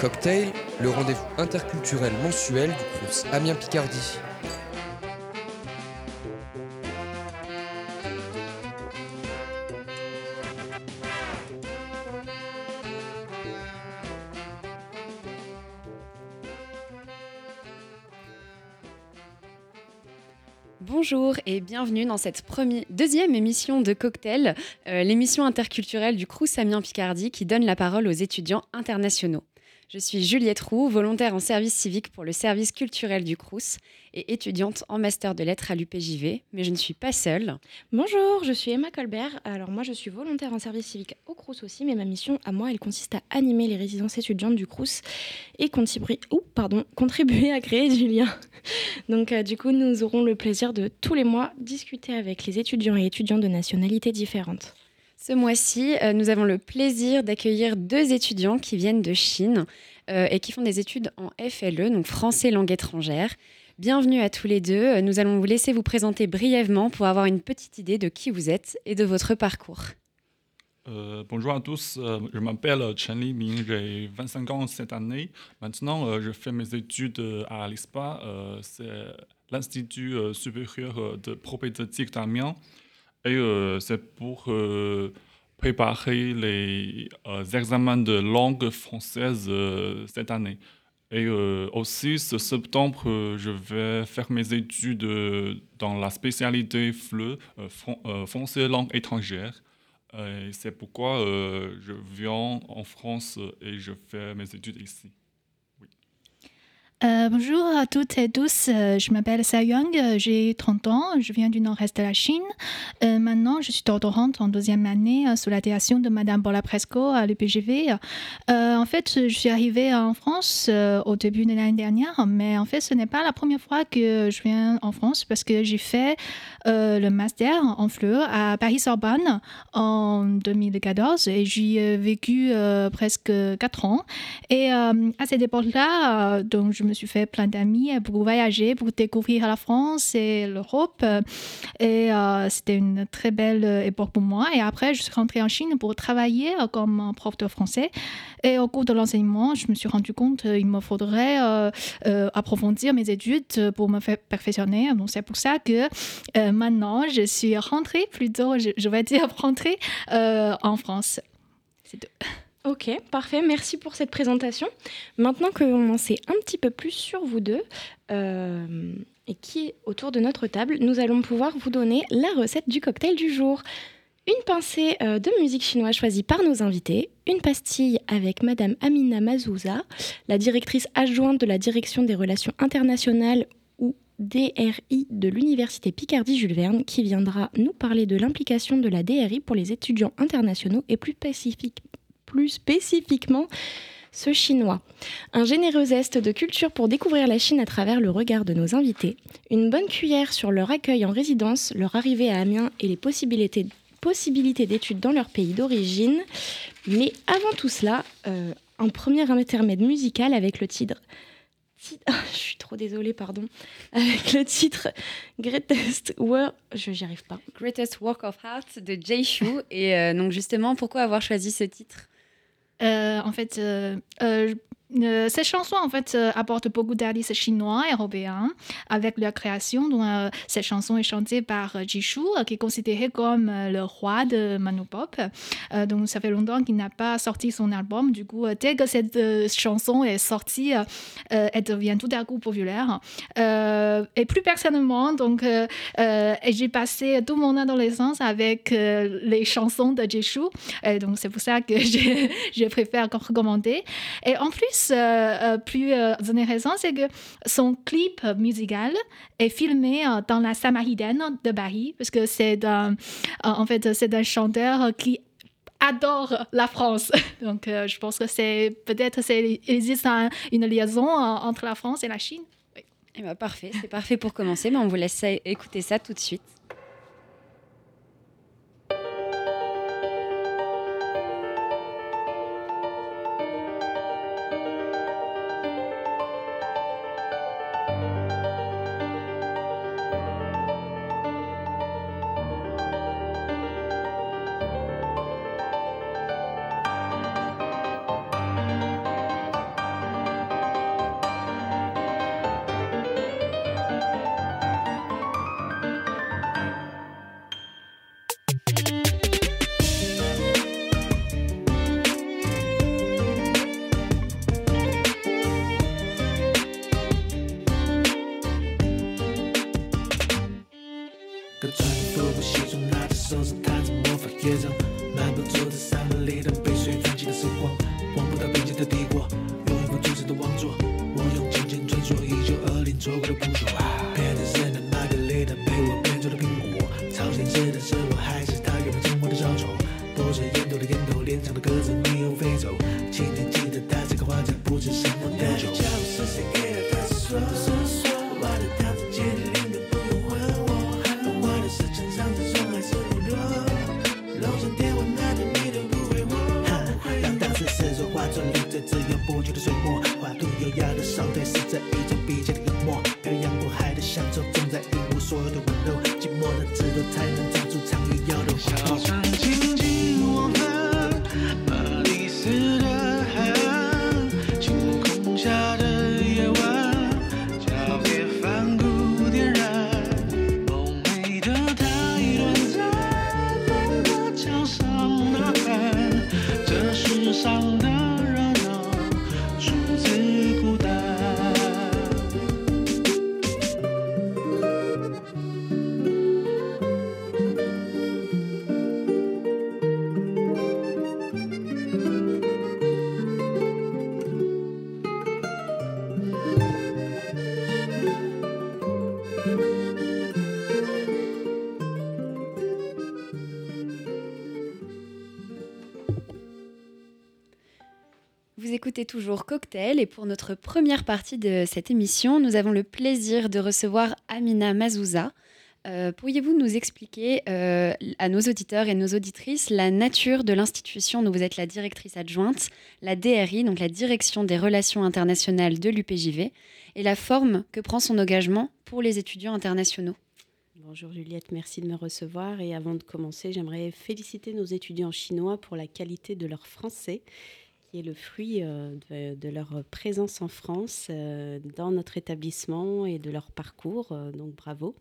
Cocktail, le rendez-vous interculturel mensuel du Crous Amiens Picardie. Bonjour et bienvenue dans cette deuxième émission de Cocktail, euh, l'émission interculturelle du Crous Amiens Picardie qui donne la parole aux étudiants internationaux. Je suis Juliette Roux, volontaire en service civique pour le service culturel du Crous et étudiante en master de lettres à l'UPJV, mais je ne suis pas seule. Bonjour, je suis Emma Colbert. Alors moi je suis volontaire en service civique au Crous aussi, mais ma mission à moi elle consiste à animer les résidences étudiantes du Crous et contribuer, contribuer à créer du lien. Donc euh, du coup nous aurons le plaisir de tous les mois discuter avec les étudiants et étudiantes de nationalités différentes. Ce mois-ci, euh, nous avons le plaisir d'accueillir deux étudiants qui viennent de Chine euh, et qui font des études en FLE, donc français langue étrangère. Bienvenue à tous les deux. Euh, nous allons vous laisser vous présenter brièvement pour avoir une petite idée de qui vous êtes et de votre parcours. bonjour à tous, je m'appelle Chen Li Ming, j'ai 25 ans cette année. Maintenant, je fais mes études à l'ISPA, c'est l'Institut supérieur de propédeutique d'Amiens. Et euh, c'est pour euh, préparer les euh, examens de langue française cette année. Et aussi, ce septembre, je vais faire mes études dans la spécialité FLE, français langue étrangère. c'est pourquoi je viens en France et je fais mes études ici. Euh, bonjour à toutes et tous, euh, je m'appelle Sa Young, euh, j'ai 30 ans, je viens du nord-est de la Chine. maintenant, je suis doctorante en deuxième année sous la direction de Madame Bola Presco à l'UPGV. en fait, je suis arrivée en France au début de l'année dernière, mais en fait, ce n'est pas la première fois que je viens en France parce que j'ai fait le master en fleurs à Paris-Sorbonne en 2014 et j'y ai vécu presque 4 ans. Et à cette époque-là, donc je me suis fait plein d'amis pour voyager, pour découvrir la France et l'Europe. Et euh, c'était une très belle époque pour moi. Et après, je suis rentrée en Chine pour travailler comme prof de français. Et au cours de l'enseignement, je me suis rendu compte qu'il me faudrait euh, euh, approfondir mes études pour me faire perfectionner. Donc c'est pour ça que maintenant, je suis rentrée plutôt, je, je vais dire rentrée en France. C'est tout. Ok, parfait. Merci pour cette présentation. Maintenant que l'on en sait un petit peu plus sur vous deux euh, et qui est autour de notre table, nous allons pouvoir vous donner la recette du cocktail du jour. Une pincée euh, de musique chinoise choisie par nos invités, une pastille avec Madame Amina Mazouza, la directrice adjointe de la Direction des Relations Internationales ou DRI de l'Université Picardie-Jules Verne, qui viendra nous parler de l'implication de la DRI pour les étudiants internationaux et plus spécifiquement plus spécifiquement ce chinois. Un généreux zeste de culture pour découvrir la Chine à travers le regard de nos invités, une bonne cuillère sur leur accueil en résidence, leur arrivée à Amiens et les possibilités, d'études dans leur pays d'origine. Mais avant tout cela, euh, un premier intermède musical avec le titre je suis trop désolée, pardon. Avec le titre Greatest Work, je n'y arrive of Art de Jay Shu. Et euh, donc justement, pourquoi avoir choisi ce titre? En fait, euh, euh, euh, ces chansons en fait euh, apportent beaucoup d'artistes chinois et européens avec leur création. Donc, euh, cette chanson est chantée par Jishu, qui est considéré comme le roi de Manupop. donc ça fait longtemps qu'il n'a pas sorti son album. Du coup, dès que cette chanson est sortie, elle devient tout à coup populaire. et plus personnellement, donc j'ai passé tout mon adolescence avec les chansons de Jishu. Donc c'est pour ça que je préfère recommander. Et en plus plus, euh, euh, plus euh, intéressant, c'est que son clip musical est filmé dans la Samaritaine de Paris, parce que c'est en fait, c'est un chanteur qui adore la France. Donc, je pense que c'est peut-être il existe une liaison entre la France et la Chine. Eh ben, parfait, c'est parfait pour commencer, mais on vous laisse écouter ça tout de suite. Toujours Cocktail et pour notre première partie de cette émission, nous avons le plaisir de recevoir Amina Mazouza. Euh, Pourriez-vous nous expliquer euh, à nos auditeurs et nos auditrices la nature de l'institution dont vous êtes la directrice adjointe, la DRI, donc la Direction des Relations internationales de l'UPJV, et la forme que prend son engagement pour les étudiants internationaux? Bonjour Juliette, merci de me recevoir. Et avant de commencer, j'aimerais féliciter nos étudiants chinois pour la qualité de leur français, qui est le fruit euh, de, leur présence en France, euh, dans notre établissement et de leur parcours. euh, donc bravo.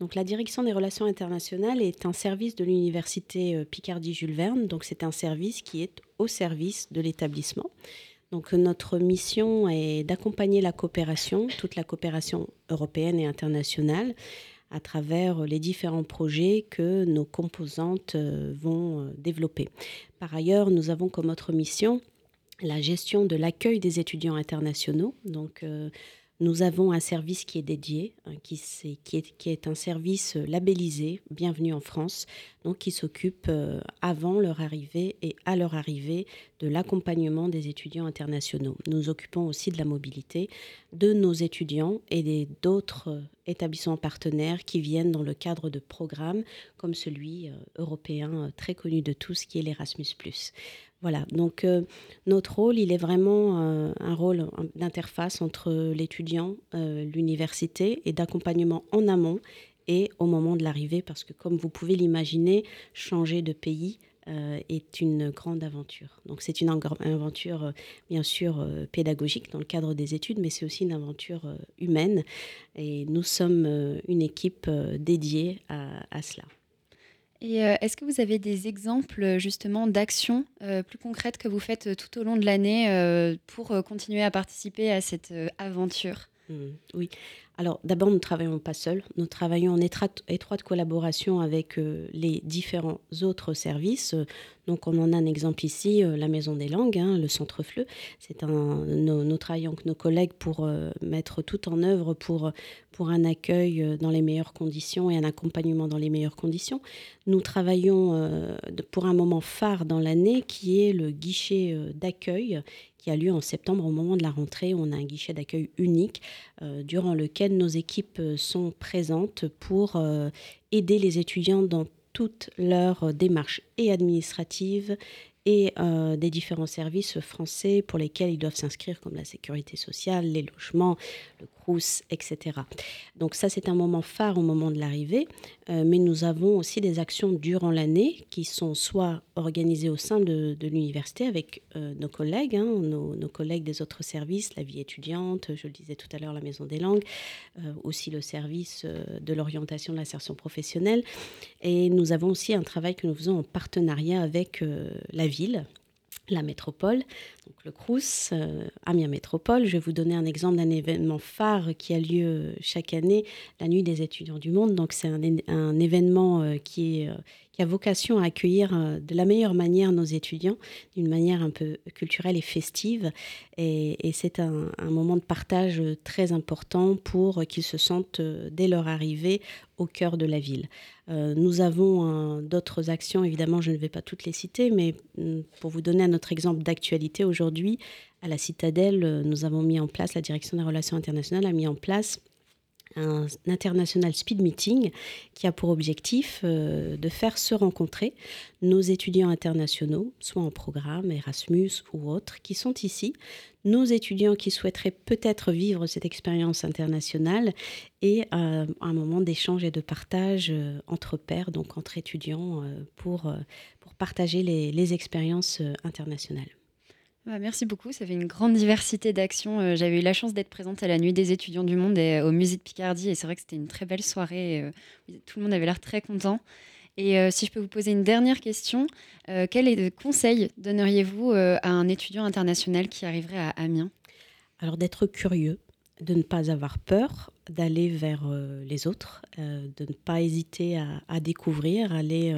Donc la direction des relations internationales est un service de l'université Picardie-Jules Verne. Donc c'est un service qui est au service de l'établissement. Donc notre mission est d'accompagner la coopération, toute la coopération européenne et internationale, à travers les différents projets que nos composantes vont développer. Par ailleurs, nous avons comme autre mission la gestion de l'accueil des étudiants internationaux. Donc, euh, nous avons un service qui est dédié, hein, qui, est un service euh, labellisé, Bienvenue en France, donc qui s'occupe euh, avant leur arrivée et à leur arrivée de l'accompagnement des étudiants internationaux. Nous occupons aussi de la mobilité de nos étudiants et d'autres euh, établissements partenaires qui viennent dans le cadre de programmes comme celui euh, européen très connu de tous qui est l'Erasmus ⁇ voilà, donc notre rôle, il est vraiment un rôle d'interface entre l'étudiant, l'université et d'accompagnement en amont et au moment de l'arrivée, parce que comme vous pouvez l'imaginer, changer de pays euh, est une grande aventure. Donc c'est une aventure, euh, bien sûr, euh, pédagogique dans le cadre des études, mais c'est aussi une aventure humaine. Et nous sommes une équipe dédiée à, cela. Et est-ce que vous avez des exemples justement d'actions plus concrètes que vous faites tout au long de l'année pour continuer à participer à cette aventure? Oui. Alors d'abord, nous ne travaillons pas seuls. Nous travaillons en étroite, collaboration avec euh, les différents autres services. Donc on en a un exemple ici, euh, la Maison des Langues, hein, le Centre FLE. C'est un, nous, nous travaillons avec nos collègues pour euh, mettre tout en œuvre pour, pour un accueil dans les meilleures conditions et un accompagnement dans les meilleures conditions. Nous travaillons pour un moment phare dans l'année qui est le guichet d'accueil qui a lieu en septembre au moment de la rentrée. On a un guichet d'accueil unique euh, durant lequel nos équipes euh, sont présentes pour euh, aider les étudiants dans toutes leurs démarches et administratives et des différents services français pour lesquels ils doivent s'inscrire, comme la sécurité sociale, les logements, le Etc. Donc ça, c'est un moment phare au moment de l'arrivée, euh, mais nous avons aussi des actions durant l'année qui sont soit organisées au sein de, l'université avec euh, nos collègues, hein, nos, collègues des autres services, la vie étudiante, je le disais tout à l'heure, la Maison des langues, euh, aussi le service de l'orientation de l'insertion professionnelle. Et nous avons aussi un travail que nous faisons en partenariat avec la ville, la métropole, donc le CRUS, euh, Amiens Métropole. Je vais vous donner un exemple d'un événement phare qui a lieu chaque année, la Nuit des étudiants du monde. Donc c'est un, événement euh, qui, est, euh, qui a vocation à accueillir euh, de la meilleure manière nos étudiants, d'une manière un peu culturelle et festive. Et, c'est un, moment de partage euh, très important pour qu'ils se sentent, euh, dès leur arrivée, au cœur de la ville. Euh, nous avons euh, d'autres actions, évidemment, je ne vais pas toutes les citer, mais mm, pour vous donner un autre exemple d'actualité aujourd'hui, à la Citadelle, euh, nous avons mis en place, la direction des relations internationales a mis en place un international speed meeting qui a pour objectif euh, de faire se rencontrer nos étudiants internationaux, soit en programme Erasmus ou autres, qui sont ici, nos étudiants qui souhaiteraient peut-être vivre cette expérience internationale et euh, un moment d'échange et de partage euh, entre pairs, donc entre étudiants, pour, partager les, expériences internationales. Bah, merci beaucoup, ça fait une grande diversité d'actions. Euh, J'avais eu la chance d'être présente à la Nuit des étudiants du monde et euh, au musée de Picardie et c'est vrai que c'était une très belle soirée. euh, tout le monde avait l'air très content. Et si je peux vous poser une dernière question, euh, quel conseil donneriez-vous à un étudiant international qui arriverait à Amiens? Alors d'être curieux, de ne pas avoir peur, d'aller vers les autres, de ne pas hésiter à, à découvrir, aller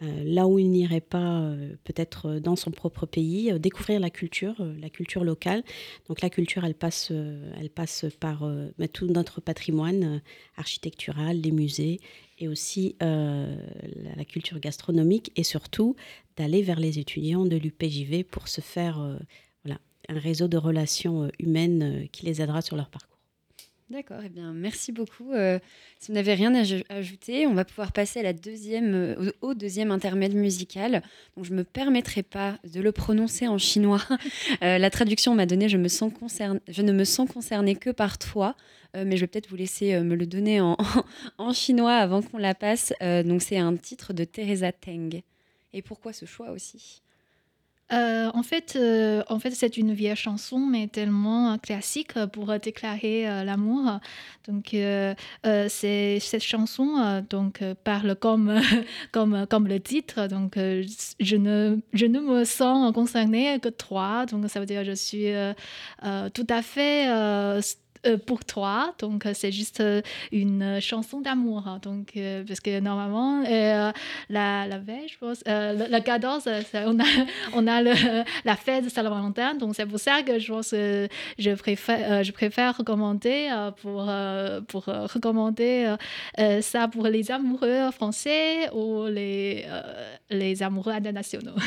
là où il n'irait pas, euh, peut-être euh, dans son propre pays, euh, découvrir la culture, euh, la culture locale. Donc la culture, elle passe, euh, elle passe par euh, bah, tout notre patrimoine euh, architectural, les musées, et aussi euh, la, culture gastronomique, et surtout d'aller vers les étudiants de l'UPJV pour se faire euh, voilà, un réseau de relations euh, humaines euh, qui les aidera sur leur parcours. D'accord, eh bien merci beaucoup. Euh, si vous n'avez rien à aj- ajouter, on va pouvoir passer euh, au, deuxième intermède musical. Donc je me permettrai pas de le prononcer en chinois. Euh, la traduction m'a donné, je ne me sens concernée que par toi. Mais je vais peut-être vous laisser me le donner en, en chinois avant qu'on la passe. Donc c'est un titre de Teresa Teng. Et pourquoi ce choix aussi? Euh, en fait, euh, en fait c'est une vieille chanson, mais tellement classique euh, pour euh, déclarer euh, l'amour. Donc, euh, c'est- cette chanson donc, parle comme, comme, comme le titre. Donc, je, ne, je ne me sens concernée que toi. Donc, ça veut dire que je suis tout à fait pour toi. Donc, euh, c'est juste euh, une euh, chanson d'amour. hein. Donc, euh, parce que normalement, euh, la, la veille, je pense, euh, le, le 14, euh, c'est- on a, on a la fête de Saint-Valentin. Donc, c'est pour ça que je pense que je préfère, euh, je préfère recommander euh, pour, euh, pour euh, recommander euh, euh, ça pour les amoureux français ou les, euh, les amoureux internationaux.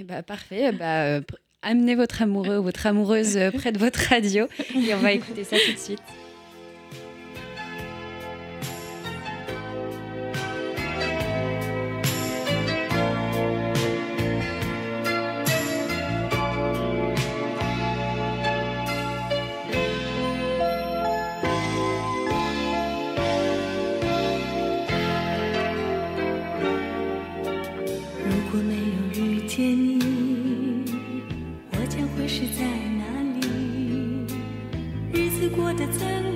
Eh bah, parfait. Bah, euh, pr- amenez votre amoureux ou votre amoureuse euh, près de votre radio et on va écouter ça tout de suite. it's an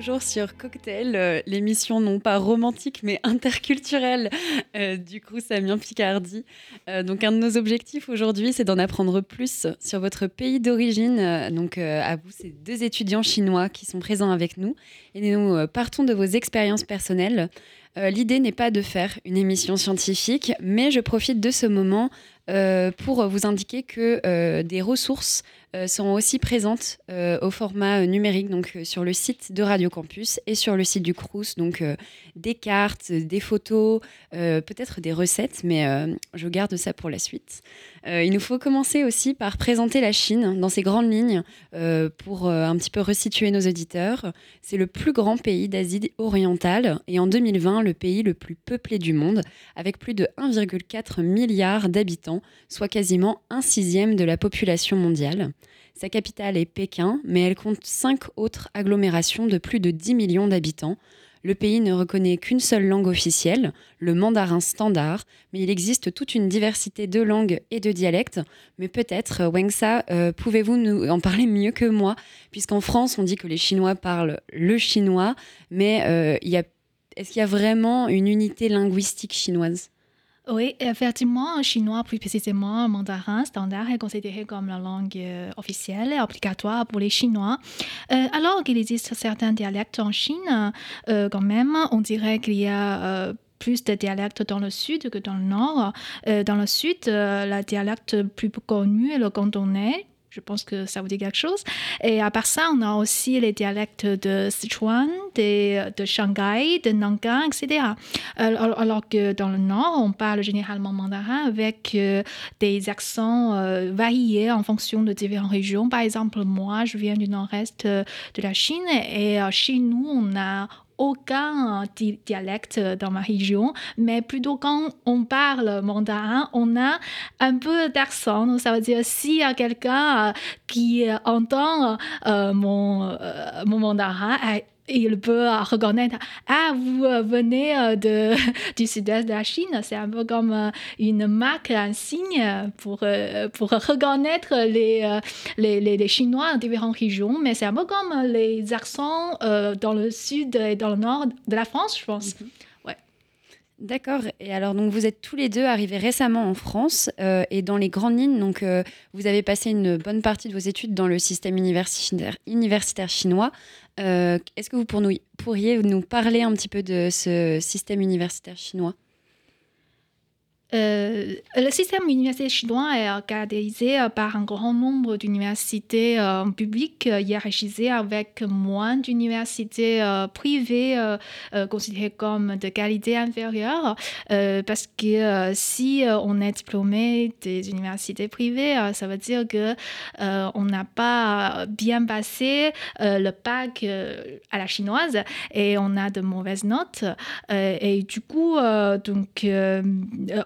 toujours sur Cocktail, euh, l'émission non pas romantique mais interculturelle euh, du Crous Amiens Picardie. Euh, donc un de nos objectifs aujourd'hui, c'est d'en apprendre plus sur votre pays d'origine. Donc à vous, ces deux étudiants chinois qui sont présents avec nous. Et nous partons de vos expériences personnelles. L'idée n'est pas de faire une émission scientifique, mais je profite de ce moment pour vous indiquer que des ressources euh, seront aussi présentes euh, au format euh, numérique, donc sur le site de Radio Campus et sur le site du Crous. Donc des cartes, des photos, peut-être des recettes, mais je garde ça pour la suite. Il nous faut commencer aussi par présenter la Chine dans ses grandes lignes pour un petit peu resituer nos auditeurs. C'est le plus grand pays d'Asie orientale et en 2020 le pays le plus peuplé du monde avec plus de 1,4 milliard d'habitants, soit quasiment un sixième de la population mondiale. Sa capitale est Pékin, mais elle compte cinq autres agglomérations de plus de 10 millions d'habitants. Le pays ne reconnaît qu'une seule langue officielle, le mandarin standard, mais il existe toute une diversité de langues et de dialectes. Mais peut-être, euh, Wengsa, euh, pouvez-vous nous en parler mieux que moi? Puisqu'en France, on dit que les Chinois parlent le chinois, mais euh, est-ce qu'il y a vraiment une unité linguistique chinoise? Oui, effectivement, en chinois, plus précisément, mandarin standard est considéré comme la langue euh, officielle et obligatoire pour les Chinois. Euh, alors qu'il existe certains dialectes en Chine, euh, quand même, on dirait qu'il y a plus de dialectes dans le sud que dans le nord. Dans le sud, euh, le dialecte plus connu est le cantonais. Je pense que ça vous dit quelque chose. Et à part ça, on a aussi les dialectes de Sichuan, de Shanghai, de Nankin, etc. Alors, alors que dans le nord, on parle généralement mandarin avec euh, des accents euh, variés en fonction de différentes régions. Par exemple, moi, je viens du nord-est euh, de la Chine et euh, chez nous, on n'a aucun euh, di- dialecte dans ma région, mais plutôt quand on parle mandarin, on a un peu d'accent. Ça veut dire a quelqu'un euh, qui euh, entend euh, mon, euh, mon mandarin, euh, il peut euh, reconnaître Ah, vous euh, venez euh, de, du sud-est de la Chine. C'est un peu comme une marque, un signe pour, pour reconnaître les, les, les, les Chinois dans différentes régions. Mais c'est un peu comme les accents dans le sud et dans le nord de la France, je pense. D'accord. Et alors, donc, vous êtes tous les deux arrivés récemment en France euh, et dans les grandes lignes, donc, euh, vous avez passé une bonne partie de vos études dans le système universitaire, universitaire chinois. Euh, Est-ce que vous pour nous- pourriez nous parler un petit peu de ce système universitaire chinois? Euh, le système universitaire chinois est caractérisé euh, par un grand nombre d'universités euh, publiques hiérarchisées avec moins d'universités privées considérées comme de qualité inférieure. Parce que si on est diplômé des universités privées, ça veut dire que on n'a pas bien passé le bac à la chinoise et on a de mauvaises notes. Et du coup, donc,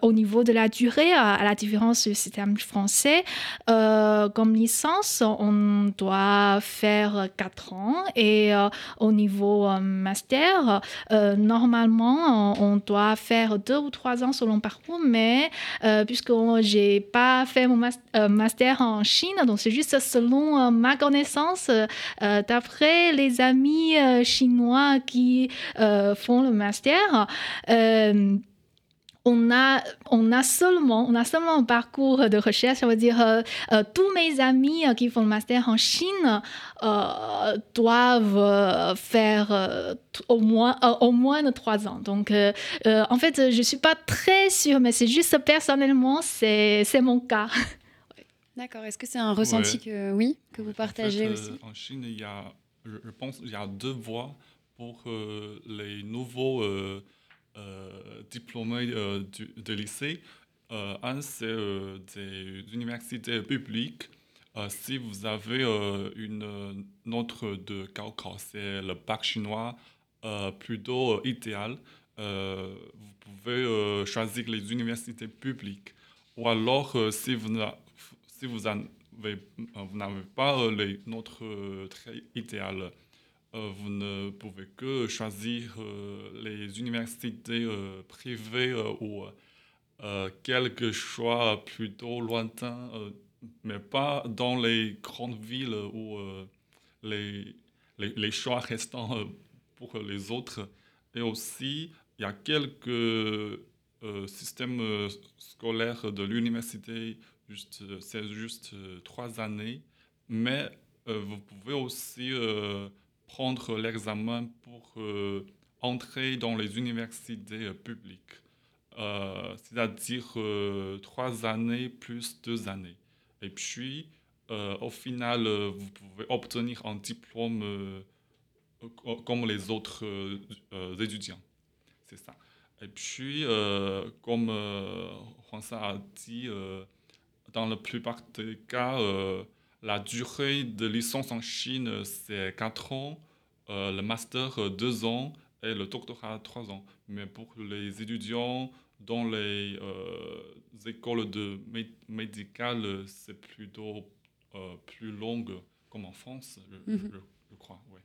au niveau de la durée, à, la différence du système français, euh, comme licence, on doit faire 4 ans et euh, au niveau euh, master, normalement, on, doit faire 2 ou 3 ans selon parcours, mais puisque j'ai pas fait mon mas- master en Chine, donc c'est juste selon ma connaissance, d'après les amis chinois qui font le master. On a, on, a seulement, on a seulement un parcours de recherche, ça veut dire euh, euh, tous mes amis euh, qui font le master en Chine euh, doivent euh, faire euh, au, moins, euh, au moins de trois ans. Donc, euh, euh, en fait, je ne suis pas très sûre, mais c'est juste personnellement, c'est c'est mon cas. D'accord. Est-ce que c'est un ressenti Ouais. que oui que vous En partagez fait, euh, aussi? En Chine, il y a, je, pense qu'il y a deux voies pour euh, les nouveaux diplômés euh, de lycée. Euh, un, c'est euh, des universités publiques. Euh, si vous avez euh, une euh, note de Gaokao, c'est le bac chinois euh, plutôt euh, idéal, euh, vous pouvez euh, choisir les universités publiques. Ou alors, euh, si vous euh, n'avez pas euh, les notes euh, très idéales, euh, vous ne pouvez que choisir euh, les universités euh, privées euh, ou euh, quelques choix plutôt lointains, euh, mais pas dans les grandes villes où euh, les, les, les choix restants euh, pour les autres. Et aussi, il y a quelques euh, systèmes euh, scolaires de l'université, euh, c'est juste euh, trois années, mais euh, vous pouvez aussi euh, prendre l'examen pour euh, entrer dans les universités euh, publiques, Euh, c'est-à-dire trois années plus deux années. Et puis, au final, vous pouvez obtenir un diplôme co- comme les autres étudiants. C'est ça. Et puis, comme euh, Juansa a dit, euh, dans la plupart des cas, la durée de licence en Chine, c'est 4 ans, euh, le master 2 ans et le doctorat 3 ans. Mais pour les étudiants dans les euh, écoles de mé- médicales, c'est plutôt euh, plus longue, comme en France, je, Mhm. je- je crois. ouais.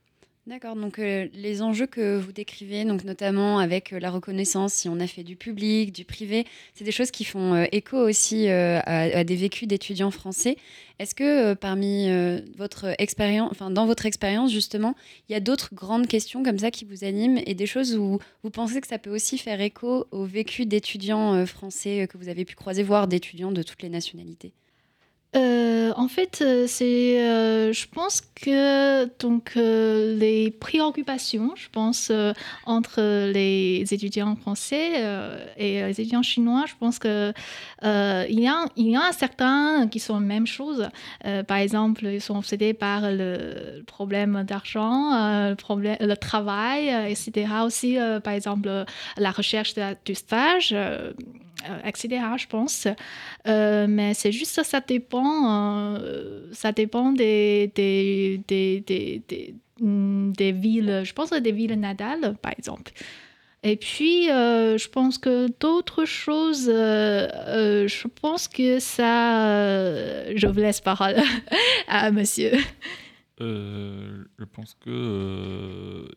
D'accord, donc euh, les enjeux que vous décrivez, donc notamment avec euh, la reconnaissance, si on a fait du public, du privé, c'est des choses qui font euh, écho aussi à, des vécus d'étudiants français. Est-ce que parmi votre expérience, enfin dans votre expérience justement, il y a d'autres grandes questions comme ça qui vous animent et des choses où vous pensez que ça peut aussi faire écho au vécu d'étudiants français que vous avez pu croiser, voire d'étudiants de toutes les nationalités? Euh, en fait, euh, c'est, euh, je pense que donc les préoccupations, je pense entre les étudiants français et les étudiants chinois, je pense que il y a il a certains qui sont la même chose. Par exemple, ils sont obsédés par le, problème d'argent, le problème, le travail, etc. Aussi, par exemple, la recherche de- du stage. Euh, etc., je pense. Euh, mais c'est juste ça, ça dépend, euh, ça dépend des, des, des, des, des, mm, villes, je pense des villes natales, par exemple. Et puis, je pense que d'autres choses, je pense que ça, je vous laisse parole à monsieur. Je pense que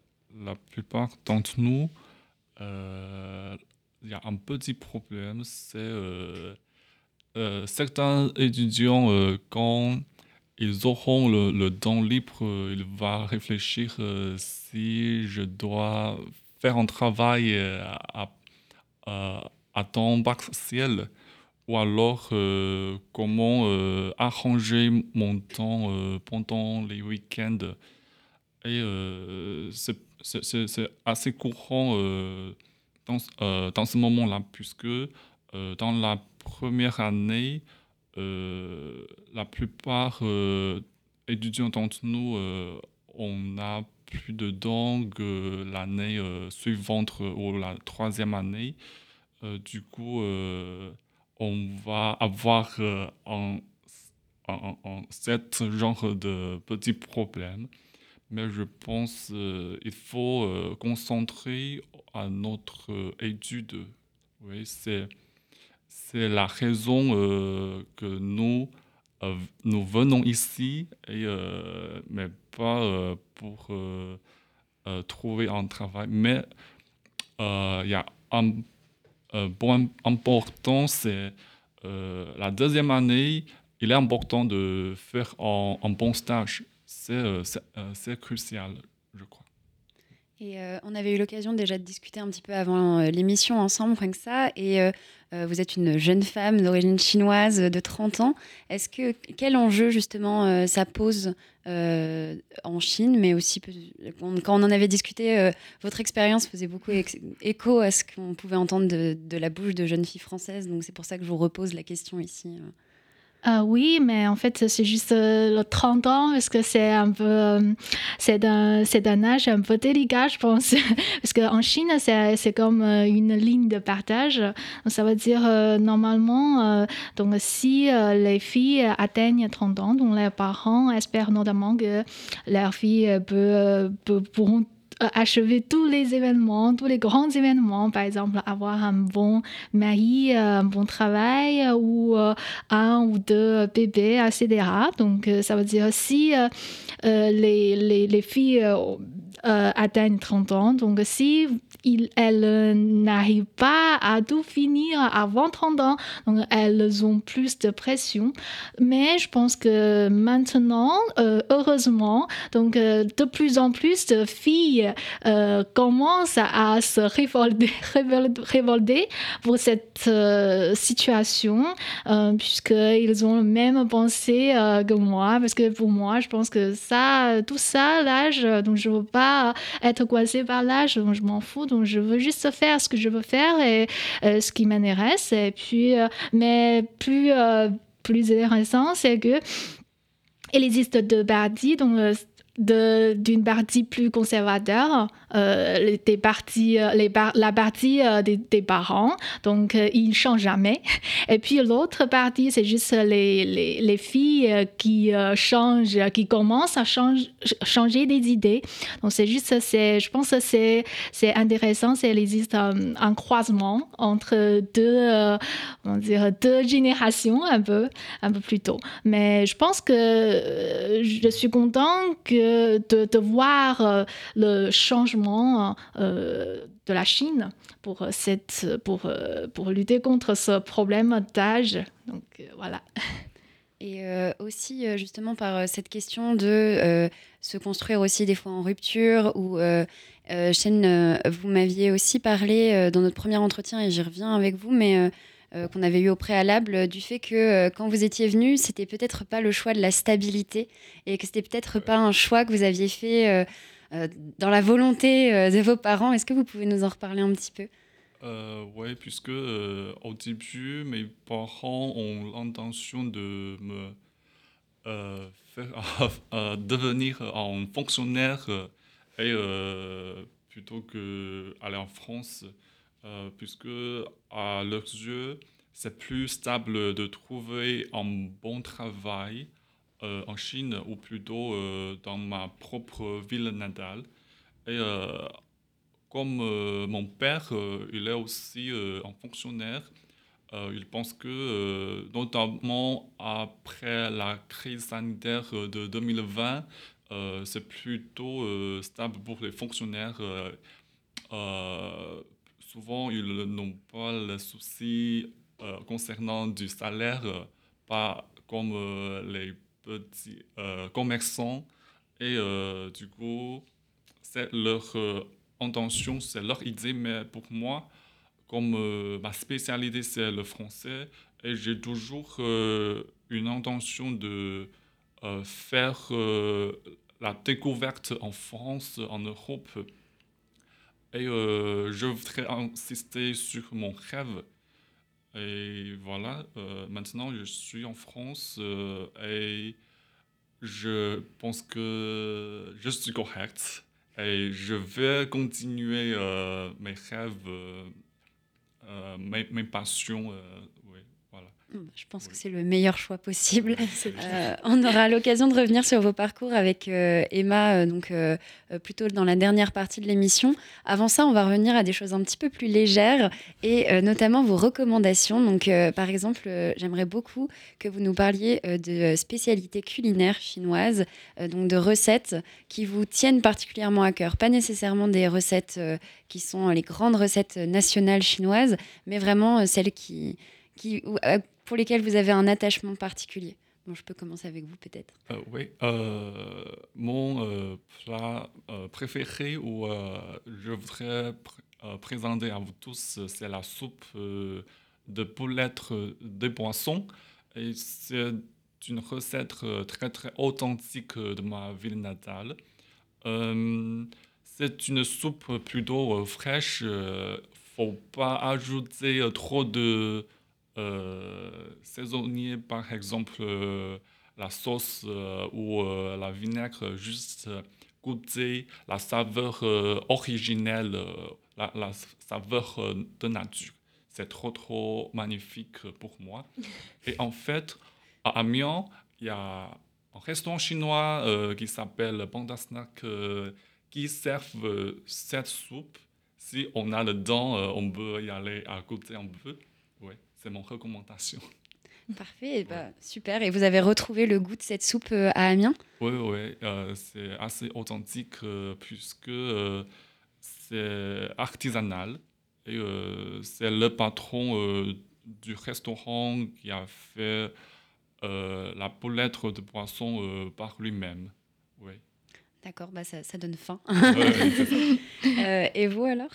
la plupart d'entre nous, il y a un petit problème, c'est euh, euh, certains étudiants, euh, quand ils auront le, temps libre, ils vont réfléchir si je dois faire un travail à, à, temps partiel ou alors comment arranger mon temps pendant les week-ends. Et c'est- assez courant euh, dans ce moment-là, puisque Euh, dans la première année, euh, la plupart étudiants d'entre nous, on a plus de que l'année suivante ou la troisième année. Du coup, on va avoir un, un, un- cet genre de petits problèmes. Mais je pense qu'il faut euh, concentrer à notre euh, étude. Oui, c'est, c'est la raison euh, que nous, euh, nous venons ici, et, euh, mais pas euh, pour euh, euh, trouver un travail. Mais euh, il y a un, point important, c'est euh, la deuxième année, il est important de faire un bon stage. C'est, euh, euh, c'est crucial, je crois. Et euh, on avait eu l'occasion déjà de discuter un petit peu avant l'émission ensemble, rien que ça. Et vous êtes une jeune femme d'origine chinoise de 30 ans. Est-ce que quel enjeu justement ça pose en Chine, mais aussi quand on en avait discuté, votre expérience faisait beaucoup écho à ce qu'on pouvait entendre de la bouche de jeunes filles françaises. Donc c'est pour ça que je vous repose la question ici. Euh, oui, mais en fait, c'est juste euh, le 30 ans, parce que c'est un peu, euh, c'est un, un âge un peu délicat, je pense. parce qu'en Chine, c'est, c'est comme euh, une ligne de partage. Donc, ça veut dire, euh, normalement, euh, donc, si les filles atteignent 30 ans, donc les parents espèrent notamment que leurs filles peut, peut- pourront achever tous les événements, tous les grands événements, par exemple avoir un bon mari, euh, un bon travail euh, ou euh, un ou deux bébés, etc. Donc, ça veut dire si les, les, les filles atteignent 30 ans, donc si elles euh, n'arrivent pas à tout finir avant 30 ans, donc elles ont plus de pression. Mais je pense que maintenant, euh, heureusement, donc euh, de plus en plus de filles commencent à se révolter, pour cette situation, puisqu'ils ont la même pensée euh, que moi, parce que pour moi, je pense que ça, tout ça, l'âge, donc je veux pas être coincée par l'âge, donc je m'en fous, je veux juste faire ce que je veux faire et euh, ce qui m'intéresse, et puis, euh, mais plus, euh, plus intéressant, c'est que il existe deux partis, donc d'une partie plus conservateur, euh, partis, euh, la partie euh, des, parents, donc euh, ils ne changent jamais. Et puis l'autre partie, c'est juste les, les, les filles qui changent, qui commencent à change- changer des idées. Donc c'est juste, je pense que c'est, intéressant, c'est, existe un, croisement entre deux, on dirait deux générations un peu, un peu plus tôt. Mais je pense que je suis content que de, voir euh, le changement euh, de la Chine pour, cette, pour, euh, pour lutter contre ce problème d'âge. Donc euh, voilà. Et euh, aussi, euh, justement, par euh, cette question de euh, se construire aussi des fois en rupture, ou euh, euh, Chen, euh, vous m'aviez aussi parlé euh, dans notre premier entretien, et j'y reviens avec vous, mais euh, qu'on avait eu au préalable, euh, du fait que euh, quand vous étiez venu, c'était peut-être pas le choix de la stabilité, et que c'était peut-être pas un choix que vous aviez fait dans la volonté de vos parents. Est-ce que vous pouvez nous en reparler un petit peu? Oui, puisque au début, mes parents ont l'intention de me faire devenir un fonctionnaire et plutôt que aller en France, euh, puisque à leurs yeux, c'est plus stable de trouver un bon travail euh, en Chine ou plutôt euh, dans ma propre ville natale. Et comme mon père, il est aussi un fonctionnaire, il pense que, notamment après la crise sanitaire de 2020, euh, c'est plutôt stable pour les fonctionnaires. Souvent, ils n'ont pas le souci euh, concernant du salaire, euh, pas comme euh, les petits commerçants. Et du coup, c'est leur intention, c'est leur idée, mais pour moi, comme ma spécialité c'est le français, et j'ai toujours une intention de faire la découverte en France, en Europe. Et euh, je voudrais insister sur mon rêve. Et voilà, euh, maintenant je suis en France euh, et je pense que je suis correct et je vais continuer mes rêves, mes passions. Je pense que c'est le meilleur choix possible. Euh, on aura l'occasion de revenir sur vos parcours avec euh, Emma, euh, donc euh, plutôt dans la dernière partie de l'émission. Avant ça, on va revenir à des choses un petit peu plus légères et notamment vos recommandations. Donc, par exemple, j'aimerais beaucoup que vous nous parliez de spécialités culinaires chinoises, donc de recettes qui vous tiennent particulièrement à cœur. Pas nécessairement des recettes qui sont les grandes recettes nationales chinoises, mais vraiment celles qui, qui, pour lesquelles vous avez un attachement particulier. Bon, je peux commencer avec vous peut-être. Euh, oui, euh, mon euh, plat préféré ou je voudrais pr- présenter à vous tous, c'est la soupe de poulet euh, de poisson. Et c'est une recette très très authentique de ma ville natale. C'est une soupe plutôt fraîche. ne faut pas ajouter trop de saisonnier, par exemple. euh, la sauce euh, ou euh, la vinaigre, juste euh, goûter la saveur euh, originelle, euh, la, la saveur euh, de nature. C'est trop, trop magnifique euh, pour moi. Et en fait, à Amiens, il y a un restaurant chinois euh, qui s'appelle Panda Snack euh, qui servent euh, cette soupe. Si on a le temps, euh, on peut y aller à goûter un peu. C'est mon recommandation. Parfait, et bah, super. Et vous avez retrouvé le goût de cette soupe euh, à Amiens? Oui, oui, euh, c'est assez authentique euh, puisque c'est artisanal et c'est le patron du restaurant qui a fait la poulette de poisson par lui-même. Oui. D'accord, bah ça, ça donne faim. Euh, et vous alors?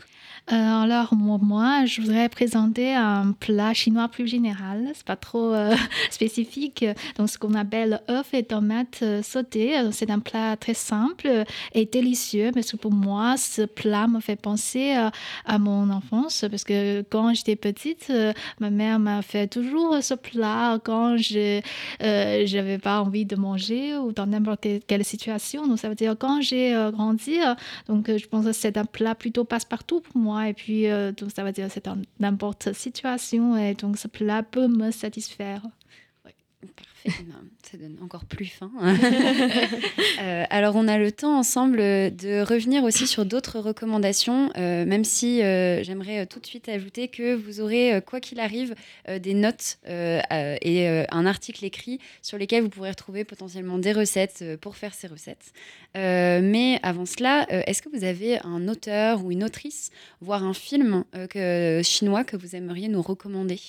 Euh, alors, moi, je voudrais présenter un plat chinois plus général. C'est pas trop euh, spécifique. Donc, ce qu'on appelle œufs et tomates euh, sautées. Euh, C'est un plat très simple et délicieux. Parce que pour moi, ce plat me fait penser euh, à mon enfance. Parce que quand j'étais petite, euh, ma mère m'a fait toujours ce plat quand je n'avais pas envie de manger ou dans n'importe quelle- quelle situation. Donc, ça veut dire quand j'ai euh, grandi, euh, donc, euh, je pense que c'est un plat plutôt passe-partout pour moi. Et puis, donc, ça veut dire que c'est dans n'importe situation. Et donc, ce plat peut me satisfaire. Ça donne encore plus faim. Euh, alors, on a le temps ensemble de revenir aussi sur d'autres recommandations, euh, même si euh, j'aimerais tout de suite ajouter que vous aurez, quoi qu'il arrive, des notes et un article écrit sur lesquels vous pourrez retrouver potentiellement des recettes pour faire ces recettes. Mais avant cela, est-ce que vous avez un auteur ou une autrice, voire un film que- chinois que vous aimeriez nous recommander?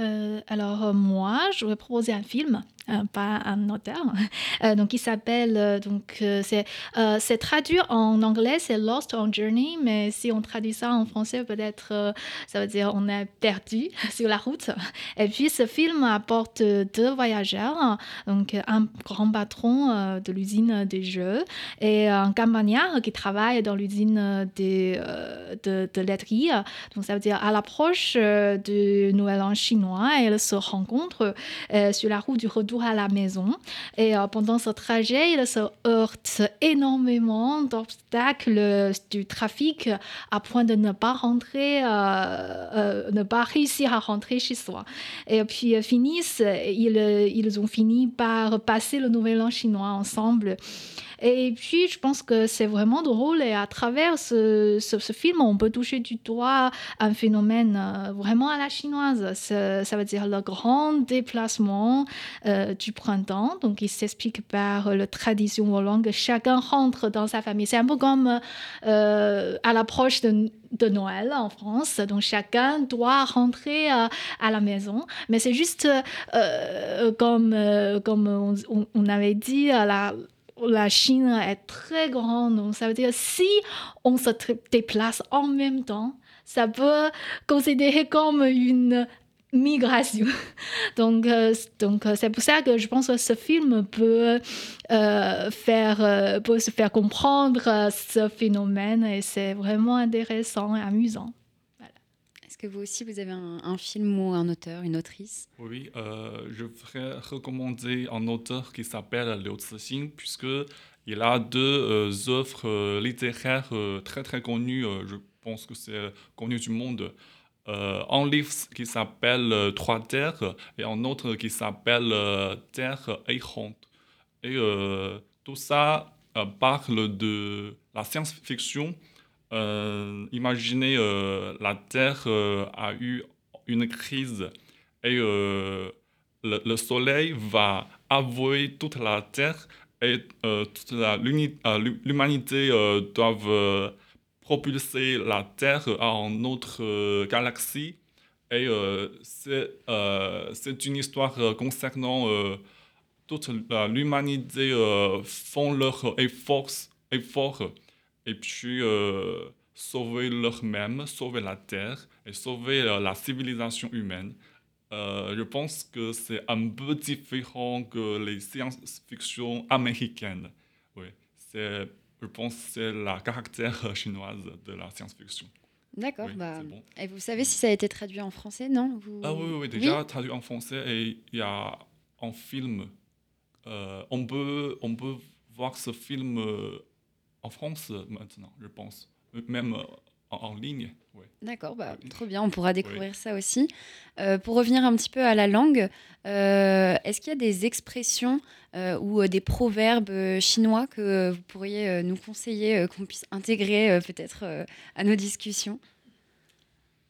Euh, alors, euh, moi, je vais proposer un film, euh, pas un auteur. Euh, donc, il s'appelle. donc, c'est traduit en anglais, c'est Lost on Journey, mais si on traduit ça en français, peut-être ça veut dire on est perdu sur la route. Et puis, ce film apporte deux voyageurs, donc un grand patron de l'usine des jeux et un campagnard qui travaille dans l'usine de, de laiterie. Donc, ça veut dire à l'approche du Nouvel An chinois, elles se rencontrent euh, sur la route du retour à la maison. Et euh, pendant ce trajet, ils se heurtent énormément d'obstacles du trafic à point de ne pas rentrer, euh, ne pas réussir à rentrer chez soi. Et puis finissent, ils, ils ont fini par passer le Nouvel An chinois ensemble. Et puis, je pense que c'est vraiment drôle et à travers ce, ce, film, on peut toucher du doigt un phénomène euh, vraiment à la chinoise. Ça, veut dire le grand déplacement euh, du printemps. Donc, il s'explique par la tradition que chacun rentre dans sa famille. C'est un peu comme euh, à l'approche de, de Noël en France. Donc, chacun doit rentrer à la maison. Mais c'est juste comme, comme on, avait dit, la la Chine est très grande, donc ça veut dire si on se déplace en même temps, ça peut considérer comme une migration. Donc, euh, donc euh, c'est pour ça que je pense que ce film peut euh, faire, peut se faire comprendre ce phénomène et c'est vraiment intéressant et amusant. Que vous aussi, vous avez un, film ou un auteur, une autrice? Oui, euh, je voudrais recommander un auteur qui s'appelle Liu Cixin, puisqu'il a deux euh, œuvres euh, littéraires très très connues, je pense que c'est connu du monde. Un livre qui s'appelle Trois terres et un autre qui s'appelle Terre. Et euh, tout ça parle de la science-fiction. Euh, imaginez, euh, la Terre euh, a eu une crise et le, le Soleil va avouer toute la Terre et toute l'humanité doivent propulser la Terre une autre galaxie. Et euh, c'est une histoire euh, concernant toute l'humanité font leur effort, effort et puis euh, sauver leur-même, sauver la Terre et sauver euh, la civilisation humaine. Euh, je pense que c'est un peu différent que les science-fiction américaines. Oui, c'est, je pense que c'est la caractère chinoise de la science-fiction. D'accord. Oui, bah, bon. Et vous savez si ça a été traduit en français, non? Vous- Ah oui, oui, oui, déjà traduit en français et il y a un film. On, peut, on peut voir ce film en France euh, maintenant, je pense. Même euh, en, en ligne. ouais. D'accord, bah, trop bien, on pourra découvrir ça aussi. Euh, pour revenir un petit peu à la langue, euh, est-ce qu'il y a des expressions euh, ou euh, des proverbes euh, chinois que vous pourriez euh, nous conseiller, euh, qu'on puisse intégrer euh, peut-être euh, à nos discussions?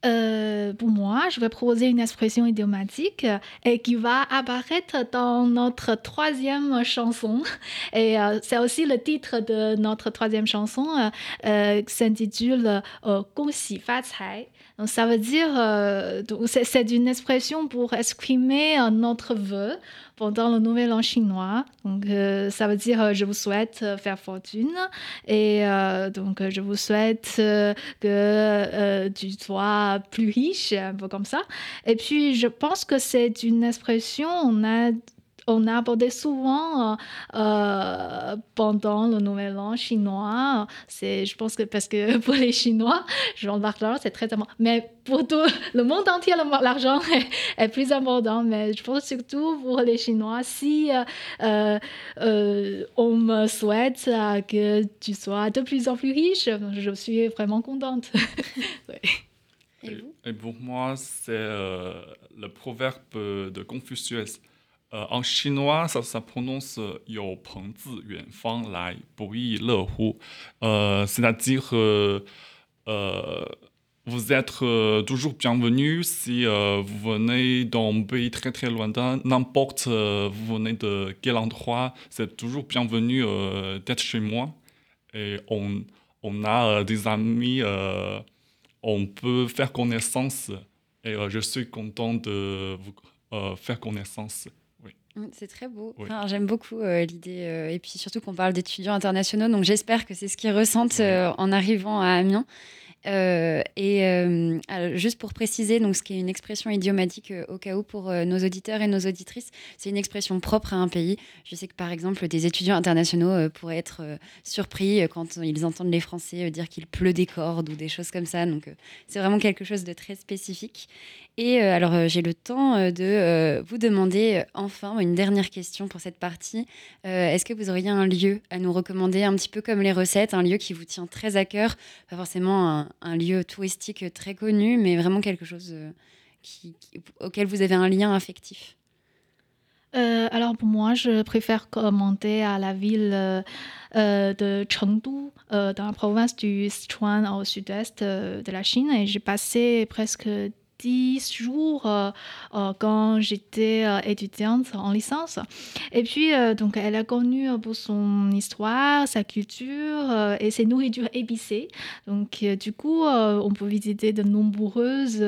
Euh, pour moi, je vais proposer une expression idiomatique euh, et qui va apparaître dans notre troisième chanson. Et euh, c'est aussi le titre de notre troisième chanson euh, s'intitule euh, « Gong xi fa cai ». Donc, ça veut dire, euh, c'est une expression pour exprimer notre vœu pendant le nouvel an chinois. Donc, euh, ça veut dire, euh, je vous souhaite euh, faire fortune et donc, je vous souhaite que tu sois plus riche, un peu comme ça. Et puis, je pense que c'est une expression, on a, on a abordé souvent euh, euh, pendant le Nouvel An chinois. C'est, je pense que parce que pour les Chinois, genre, l'argent, c'est très important. Mais pour tout le monde entier, l'argent est, est plus important. Mais je pense surtout pour les Chinois, si euh, on me souhaite euh, que tu sois de plus en plus riche, je suis vraiment contente. Et vous? Et pour moi, c'est euh, le proverbe de Confucius. 呃，en chinois, ça se prononce euh, Yo C'est-à-dire, vous êtes toujours bienvenu si vous venez d'un pays très très lointain, n'importe vous venez de quel endroit, c'est toujours bienvenu euh, d'être chez moi. Et on, on a euh, des amis, on peut faire connaissance. Et je suis content de vous faire connaissance. Mm, C'est très beau. Oui. Enfin, J'aime beaucoup euh, l'idée. euh, et puis surtout qu'on parle d'étudiants internationaux. Donc j'espère que c'est ce qu'ils ressentent euh, en arrivant à Amiens. Euh, et euh, juste pour préciser, donc, ce qui est une expression idiomatique euh, au cas où pour nos auditeurs et nos auditrices, c'est une expression propre à un pays. Je sais que par exemple, des étudiants internationaux pourraient être surpris quand ils entendent les Français dire qu'il pleut des cordes ou des choses comme ça. Donc c'est vraiment quelque chose de très spécifique. Et alors, j'ai le temps de vous demander enfin une dernière question pour cette partie. Est-ce que vous auriez un lieu à nous recommander, un petit peu comme les recettes, un lieu qui vous tient très à cœur? Pas forcément un, un lieu touristique très connu, mais vraiment quelque chose euh, auquel vous avez un lien affectif. Euh, alors pour moi, je préfère commenter à la ville euh, de Chengdu, dans la province du Sichuan au sud-est de la Chine. Et j'ai passé presque dix jours euh, euh, quand j'étais euh, étudiante en licence. Et puis, donc, elle est connue pour son histoire, sa culture et ses nourritures épicées. Donc, du coup, on peut visiter de nombreuses,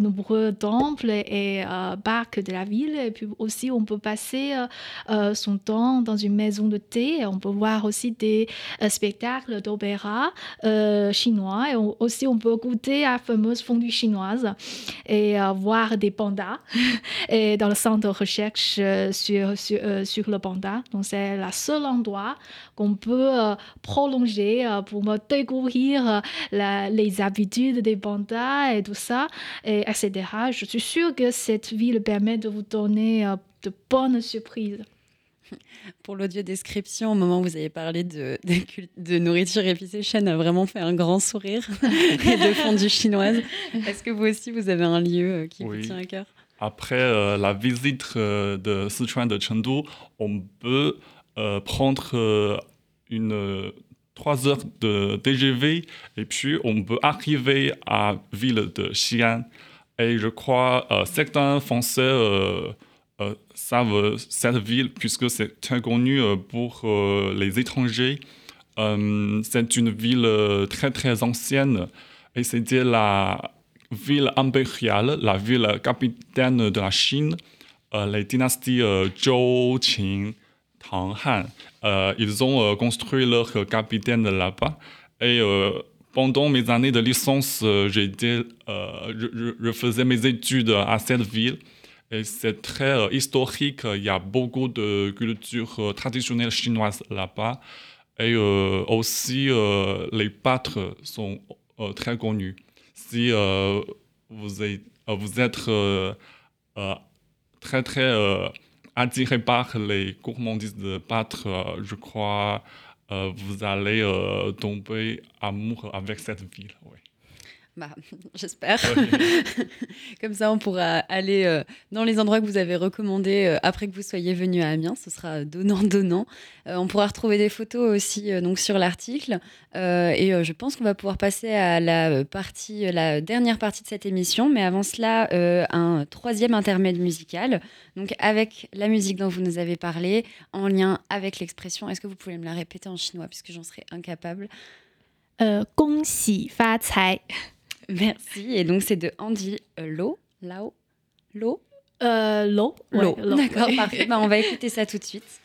nombreux temples et parcs de la ville. Et puis aussi, on peut passer son temps dans une maison de thé. On peut voir aussi des spectacles d'opéra chinois. Et aussi, on peut goûter à la fameuse fondue chinoise. Et voir des pandas et dans le centre de recherche euh, sur, sur, euh, sur le panda. Donc, c'est le seul endroit qu'on peut euh, prolonger pour me découvrir la- les habitudes des pandas et tout ça, et, etc. Je suis sûre que cette ville permet de vous donner de bonnes surprises. Pour l'audio description, au moment où vous avez parlé de, de, de nourriture épicée, Shen a vraiment fait un grand sourire et de fondue chinoise. Est-ce que vous aussi, vous avez un lieu euh, qui Oui. vous tient à cœur? Après euh, la visite euh, de Sichuan de Chengdu, on peut euh, prendre une euh, trois heures de TGV et puis on peut arriver à ville de Xi'an. Et je crois euh, certains Français savent cette ville puisque c'est très connu euh, pour euh, les étrangers. Euh, c'est une ville très très ancienne et c'était la ville impériale, la ville capitaine de la Chine, les dynasties Zhou, Qin, Tang, Han. Ils ont construit leur capitaine là-bas. Et pendant mes années de licence, j'étais, je faisais mes études à cette ville. Et c'est très euh, historique. Il y a beaucoup de culture euh, traditionnelle chinoise là-bas. Et euh, aussi, les pâtres sont très connus. Si vous êtes, très, très attiré par les gourmandises de pâtes, je crois vous allez tomber amoureux avec cette ville. oui. Bah, j'espère. Ouais. Comme ça, on pourra aller euh, dans les endroits que vous avez recommandés euh, après que vous soyez venu à Amiens. Ce sera donnant-donnant. Euh, on pourra retrouver des photos aussi euh, donc sur l'article. Euh, et euh, je pense qu'on va pouvoir passer à la euh, partie, euh, la dernière partie de cette émission. Mais avant cela, euh, un troisième intermède musical. Donc avec la musique dont vous nous avez parlé, en lien avec l'expression. Est-ce que vous pouvez me la répéter en chinois puisque j'en serais incapable Euh, 恭喜发财. Merci. Et donc c'est de Andy euh, Lo, Lao, Lo? Euh, L'eau. l'eau. D'accord, parfait. Bah, on va écouter ça tout de suite.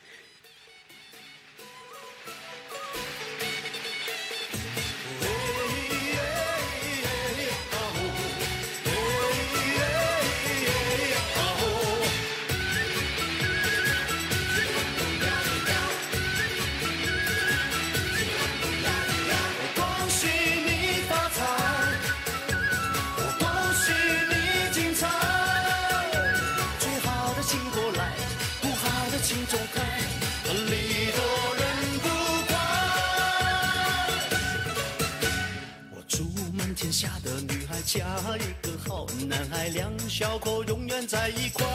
嫁一个好男孩，两小口永远在一块。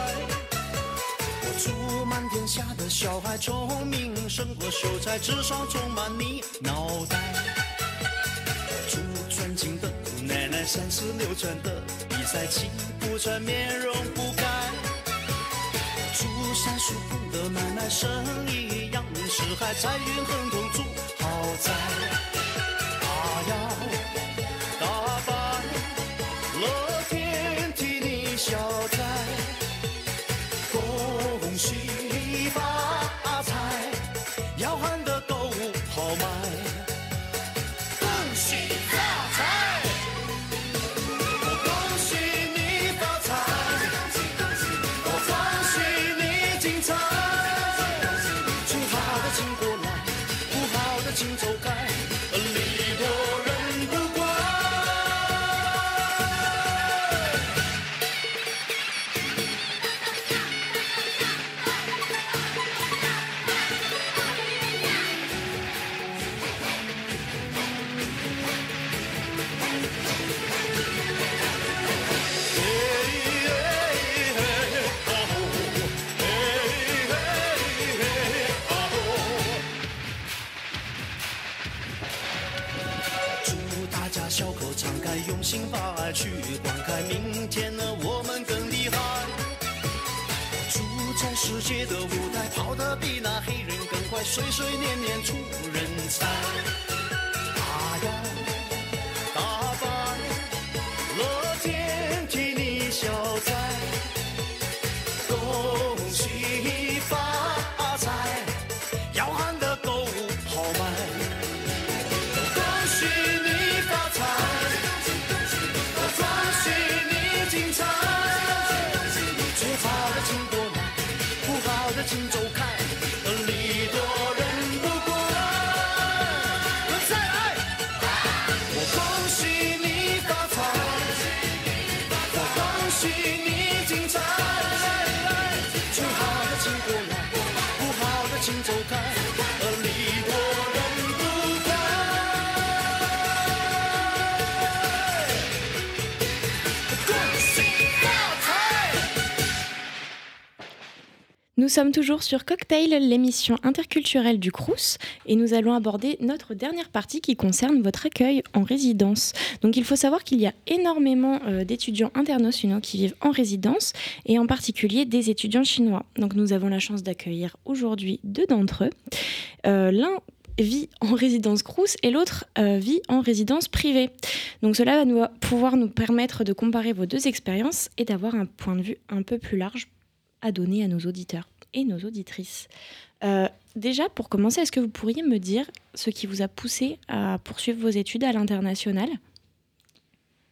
我祝满天下的小孩聪明胜过秀才，智商充满你脑袋。祝尊敬的姑奶奶三十六转的比赛气不喘，面容不改。祝三叔公的奶奶生意扬名四海，财运亨通住豪宅。在世界的舞台跑得比那黑人更快，岁岁年年出人才。Sommes toujours sur Cocktail, l'émission interculturelle du Crous, et nous allons aborder notre dernière partie qui concerne votre accueil en résidence. Donc il faut savoir qu'il y a énormément euh, d'étudiants internationaux qui vivent en résidence, et en particulier des étudiants chinois. Donc nous avons la chance d'accueillir aujourd'hui deux d'entre eux. Euh, L'un vit en résidence Crous et l'autre euh, vit en résidence privée. Donc cela va nous, pouvoir nous permettre de comparer vos deux expériences et d'avoir un point de vue un peu plus large à donner à nos auditeurs et nos auditrices. Euh, déjà, pour commencer, est-ce que vous pourriez me dire ce qui vous a poussé à poursuivre vos études à l'international?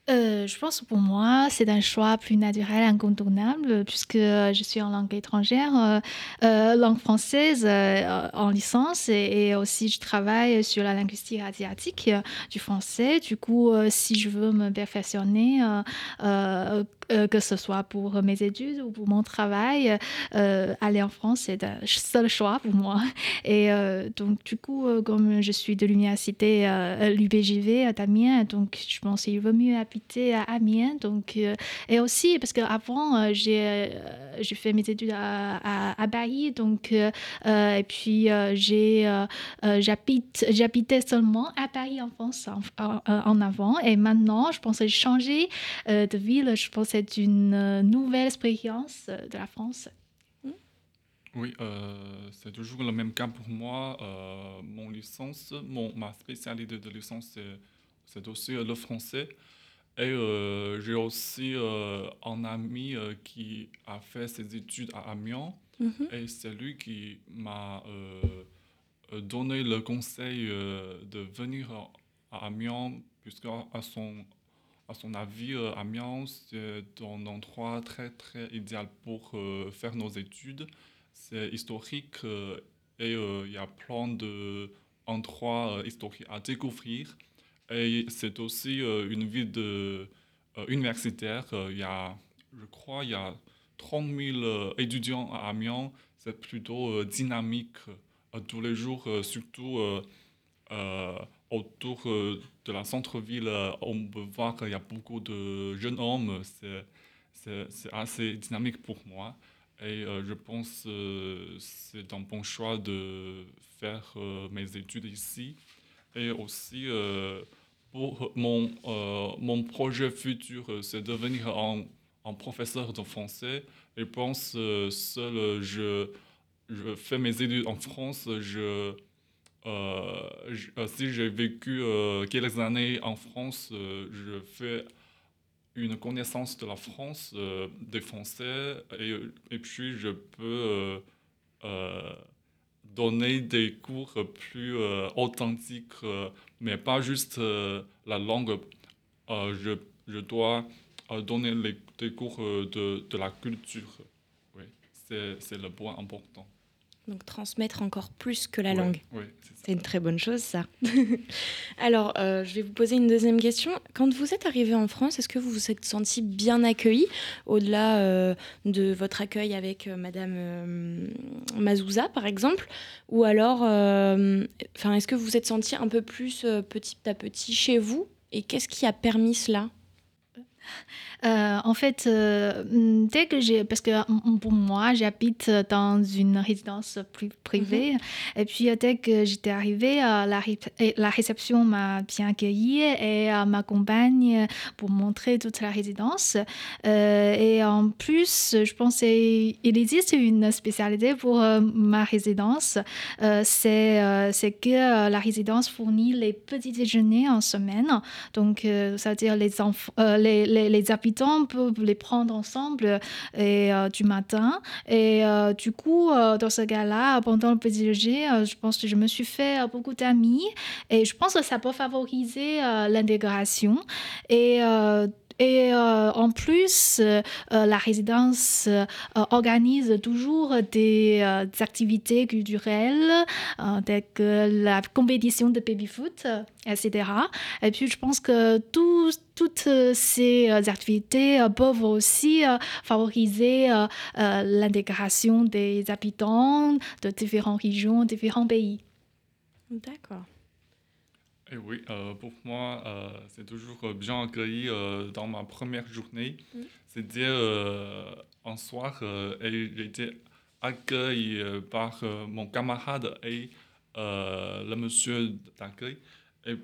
Euh, je pense pour moi, c'est un choix plus naturel, incontournable, puisque euh, je suis en langue étrangère, langue française en licence, et, et aussi je travaille sur la linguistique asiatique du français. Du coup, si je veux me perfectionner, euh, euh, euh, que ce soit pour mes études ou pour mon travail, euh, aller en France, c'est un seul choix pour moi. Et euh, donc, du coup, euh, comme je suis de l'université euh, l'UBJV à Amiens, donc je pense qu'il vaut mieux habiter à Amiens. Donc, euh, et aussi, parce qu'avant, euh, j'ai euh, j'ai fait mes études à, à, Paris, donc, euh, euh, et puis euh, j'ai euh, euh, j'habite j'habitais seulement à Paris en France en, en- avant. Et maintenant, je changé euh, de ville. Je pense que c'est une euh, nouvelle expérience euh, de la France. Oui, euh, c'est toujours le même cas pour moi. Euh, mon licence, mon, ma spécialité de licence, c'est, aussi le français. Et euh, j'ai aussi un ami qui a fait ses études à Amiens. Et c'est lui qui m'a donné le conseil de venir à Amiens, puisque à son, à son avis, euh, Amiens, c'est un endroit très, très idéal pour euh, faire nos études. C'est historique euh, et euh, il y a plein d'endroits historiques à découvrir. Et c'est aussi une ville universitaire. Il y a, je crois, il y a 30 000 euh, étudiants à Amiens. C'est plutôt dynamique tous les jours, surtout autour euh, de la centre-ville. euh, on peut voir qu'il y a beaucoup de jeunes hommes. C'est, assez dynamique pour moi. Et euh, je pense que c'est un bon choix de faire mes études ici. Et aussi, pour mon, mon projet futur, c'est devenir un, un professeur de français. Je pense que seul je, je fais mes études en France, je, si j'ai vécu euh, quelques années en France, euh, je fais une connaissance de la France, euh, des Français, et, puis je peux euh, euh, donner des cours plus euh, authentiques, euh, mais pas juste euh, la langue. Euh, je, dois euh, donner les, des cours euh, de, de la culture. Oui, c'est le point important. Donc transmettre encore plus que la Ouais, langue. C'est une très bonne chose, ça. Alors, euh, je vais vous poser une deuxième question. Quand vous êtes arrivé en France, est-ce que vous vous êtes senti bien accueilli, au-delà euh, de votre accueil avec euh, Madame euh, Mazouza, par exemple? Ou alors, enfin, est-ce que vous vous êtes senti un peu plus petit à petit chez vous? Et qu'est-ce qui a permis cela? Euh, en fait, euh, mm, dès que j'ai, parce que mm, pour moi, j'habite dans une résidence pri- privée, et puis euh, dès que j'étais arrivée, euh, la, ré- et la réception m'a bien accueillie et euh, m'accompagne pour montrer toute la résidence. Euh, et en plus, je pense qu'il existe une spécialité pour euh, ma résidence, Euh, c'est euh, que euh, la résidence fournit les petits déjeuners en semaine. Donc, euh, ça veut dire les, enfants, euh, les, les, les habitants peuvent les prendre ensemble euh, et, euh, du matin. Et euh, du coup, dans ce cas-là, pendant le petit déjeuner, je pense que je me suis fait beaucoup d'amis et je pense que ça peut favoriser l'intégration. Et et euh, en plus, euh, euh, la résidence organise toujours des, activités culturelles, telles que la compétition de baby-foot, etc. Et puis, je pense que toutes ces activités peuvent aussi favoriser l'intégration des habitants de différentes régions, différents pays. D'accord. Et oui, euh, pour moi, euh, c'est toujours bien accueilli euh, dans ma première journée. Mm. C'était euh, un soir et j'étais accueilli par mon camarade et le monsieur d'accueil. Et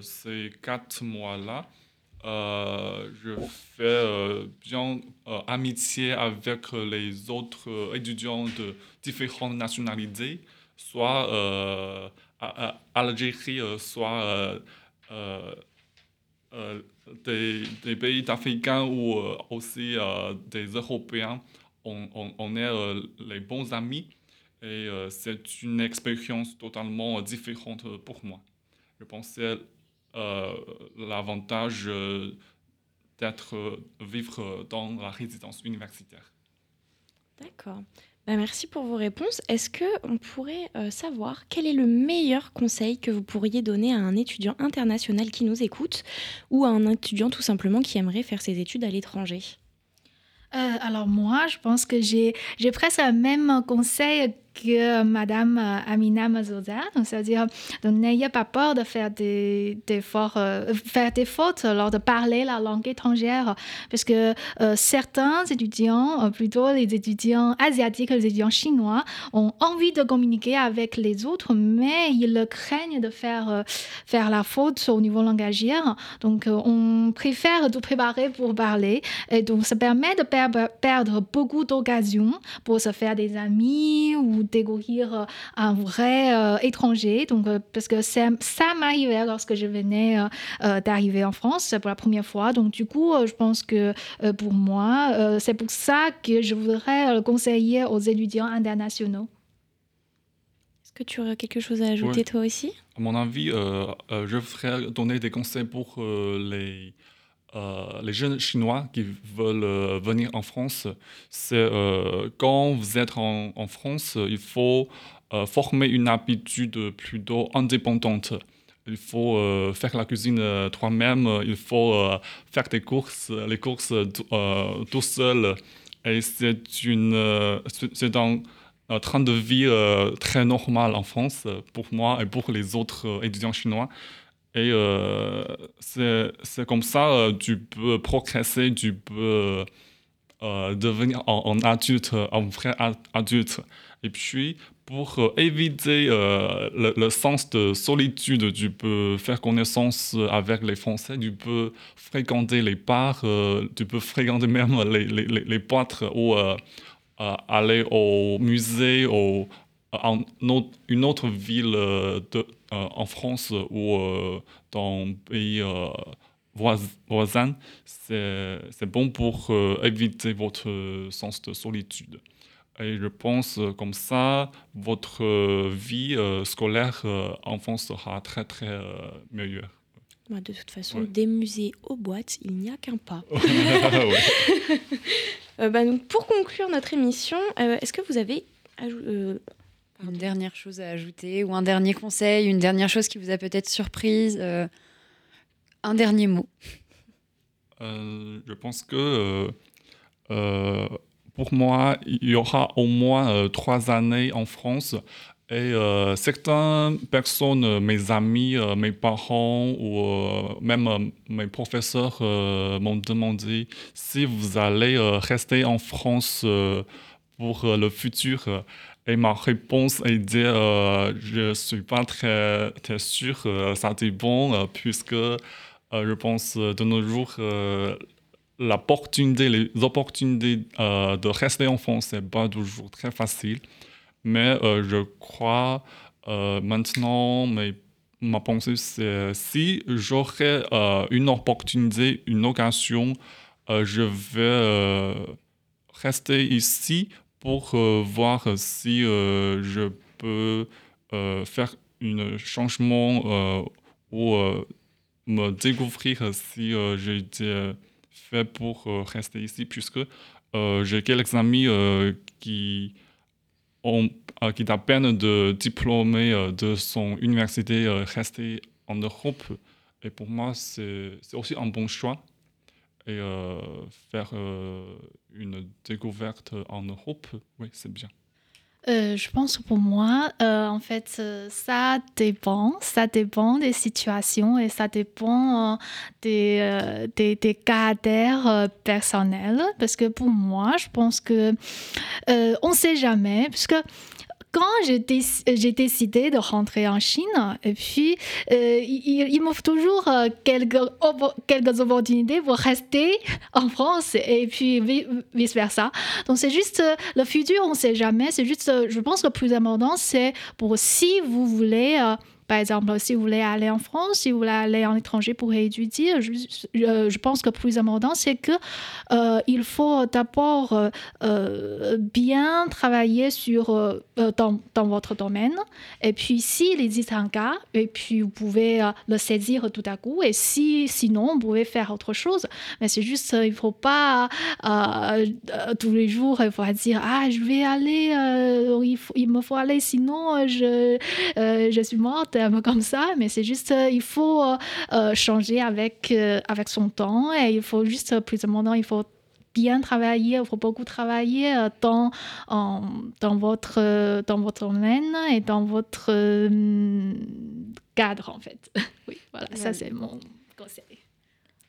ces quatre mois-là, je fais bien amitié avec les autres étudiants de différentes nationalités, soit Algérie, euh, soit euh, euh, des, des pays africains ou aussi des Européens. On, on- est les bons amis et c'est une expérience totalement différente pour moi. Je pensais euh, l'avantage euh, d'être vivre dans la résidence universitaire. D'accord. Bah, merci pour vos réponses. Est-ce que on pourrait euh, savoir quel est le meilleur conseil que vous pourriez donner à un étudiant international qui nous écoute ou à un étudiant tout simplement qui aimerait faire ses études à l'étranger? Euh, alors moi, je pense que j'ai presque le même conseil que Madame euh, Amina Mazouza. Donc, c'est-à-dire, n'ayez pas peur de faire des, euh, des fautes lors de parler la langue étrangère, parce que euh, certains étudiants, euh, plutôt les étudiants asiatiques, les étudiants chinois, ont envie de communiquer avec les autres, mais ils craignent de faire, euh, faire la faute au niveau langagier. Donc, euh, on préfère tout préparer pour parler. Et donc, ça permet de perdre, perdre beaucoup d'occasions pour se faire des amis ou découvrir euh, un vrai euh, étranger. Donc, euh, parce que ça, ça m'arrivait lorsque je venais euh, d'arriver en France pour la première fois. Donc, du coup, euh, je pense que euh, pour moi, euh, c'est pour ça que je voudrais le conseiller aux étudiants internationaux. Est-ce que tu aurais quelque chose à ajouter Oui. toi aussi? À mon avis, euh, euh, je voudrais donner des conseils pour euh, les, euh, les jeunes Chinois qui veulent euh, venir en France. C'est euh, quand vous êtes en, France, il faut former une habitude plutôt indépendante. Il faut faire la cuisine toi-même, il faut faire des courses, les courses tout- seul. Et c'est une, c'est- un train de vie très normal en France pour moi et pour les autres étudiants chinois. Et euh, c'est comme ça euh, tu peux progresser, tu peux euh, devenir un, adulte, un vrai adulte. Et puis, pour euh, éviter euh, le, le sens de solitude, tu peux faire connaissance avec les Français, tu peux fréquenter les bars, tu peux fréquenter même les, les, les, boîtes ou aller au musée, au, en autre- une autre ville euh, de, euh, en France ou euh, dans un pays vois- voisin, c'est bon pour éviter votre sens de solitude. Et je pense comme ça, votre vie scolaire en France sera très très meilleure. Bah, De toute façon, Ouais. des musées aux boîtes, il n'y a qu'un pas. Euh, bah, donc, pour conclure notre émission, euh, est-ce que vous avez Une dernière chose à ajouter ou un dernier conseil, une dernière chose qui vous a peut-être surprise, euh, un dernier mot. Euh, je pense que euh, euh, pour moi, il y aura au moins euh, trois années en France. Et euh, certaines personnes, mes amis, euh, mes parents ou euh, même euh, mes professeurs euh, m'ont demandé si vous allez euh, rester en France euh, pour euh, le futur. Et ma réponse est de euh, je suis pas très, très sûr, euh, ça dépend, euh, puisque euh, je pense euh, de nos jours, l'opportunité, les opportunités de rester en France, c'est pas toujours très facile. Mais je crois maintenant, mais ma pensée, c'est si j'aurais une opportunité, une occasion, je vais rester ici pour euh, voir si euh, je peux euh, faire un changement ou me découvrir si j'ai été fait pour rester ici, puisque j'ai quelques amis qui ont qui à peine de diplômé de son université rester en Europe. Et pour moi, c'est aussi un bon choix. Euh, faire euh, une découverte en Europe, oui, c'est bien. Euh, je pense pour moi, en fait, ça dépend. Ça dépend des situations et ça dépend des, des, caractères personnels. Parce que pour moi, je pense que on ne sait jamais. Parce quand déc- j'ai décidé de rentrer en Chine, et puis euh, il, il m'offre toujours euh, quelques, quelques opportunités pour rester en France et puis vi- vice versa. Donc c'est juste euh, le futur, on ne sait jamais. C'est juste, euh, je pense que le plus important, c'est pour si vous voulez, euh, par exemple, si vous voulez aller en France, si vous voulez aller en étranger pour étudier, je, pense que plus important, c'est que euh, il faut d'abord euh, euh, bien travailler sur euh, dans, votre domaine. Et puis, s'il existe un cas, et puis vous pouvez le saisir tout à coup. Et si sinon, vous pouvez faire autre chose. Mais c'est juste, il faut pas tous les jours, dire ah je vais aller, il, il me faut aller, sinon je je suis morte, un peu comme ça. Mais c'est juste, euh, il faut euh, euh, changer avec avec son temps et il faut juste plus important, il faut bien travailler, il faut beaucoup travailler dans, en- dans, votre, dans votre domaine et dans votre cadre, en fait. oui, voilà, ça c'est mon conseil.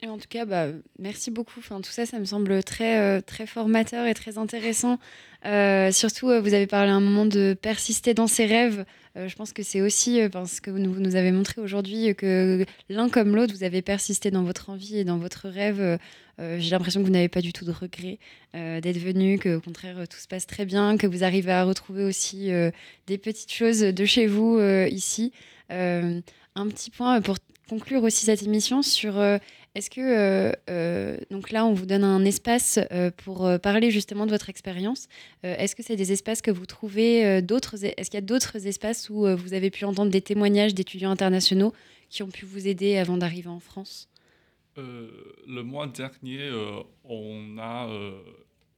En tout cas, bah, merci beaucoup. Enfin, tout ça, ça me semble très, euh, très formateur et très intéressant. Euh, surtout, euh, vous avez parlé un moment de persister dans ses rêves. Je pense que c'est aussi parce que vous nous, avez montré aujourd'hui que l'un comme l'autre, vous avez persisté dans votre envie et dans votre rêve. J'ai l'impression que vous n'avez pas du tout de regret d'être venu, que au contraire tout se passe très bien, que vous arrivez à retrouver aussi des petites choses de chez vous ici. Un petit point pour conclure aussi cette émission sur est-ce que, euh, euh, donc là, on vous donne un espace euh, pour parler justement de votre expérience. Est-ce que c'est des espaces que vous trouvez d'autres Est-ce qu'il y a d'autres espaces où vous avez pu entendre des témoignages d'étudiants internationaux qui ont pu vous aider avant d'arriver en France? Le mois dernier, on a